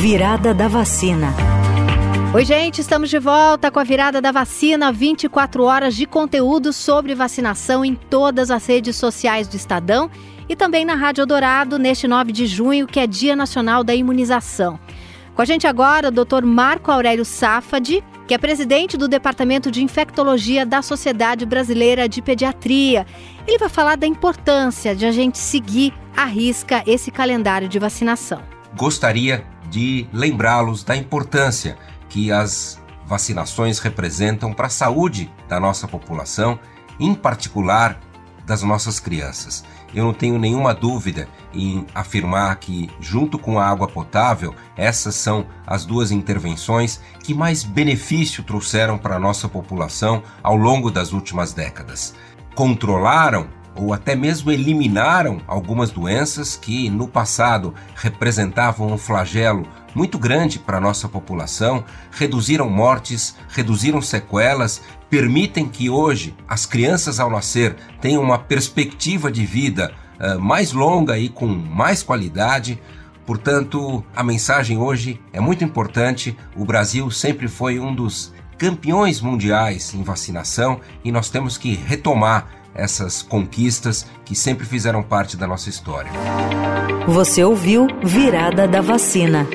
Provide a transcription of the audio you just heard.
Virada da vacina. Oi, gente, estamos de volta com a virada da vacina, 24 horas de conteúdo sobre vacinação em todas as redes sociais do Estadão e também na Rádio Dourado neste 9 de junho, que é Dia Nacional da Imunização. Com a gente agora o Dr. Marco Aurélio Safadi, que é presidente do Departamento de Infectologia da Sociedade Brasileira de Pediatria. Ele vai falar da importância de a gente seguir à risca esse calendário de vacinação. Gostaria de lembrá-los da importância que as vacinações representam para a saúde da nossa população, em particular das nossas crianças. Eu não tenho nenhuma dúvida em afirmar que, junto com a água potável, essas são as duas intervenções que mais benefício trouxeram para a nossa população ao longo das últimas décadas. Controlaram ou até mesmo eliminaram algumas doenças que no passado representavam um flagelo muito grande para a nossa população, reduziram mortes, reduziram sequelas, permitem que hoje as crianças ao nascer tenham uma perspectiva de vida uh, mais longa e com mais qualidade. Portanto, a mensagem hoje é muito importante. O Brasil sempre foi um dos campeões mundiais em vacinação e nós temos que retomar essas conquistas que sempre fizeram parte da nossa história. Você ouviu Virada da Vacina.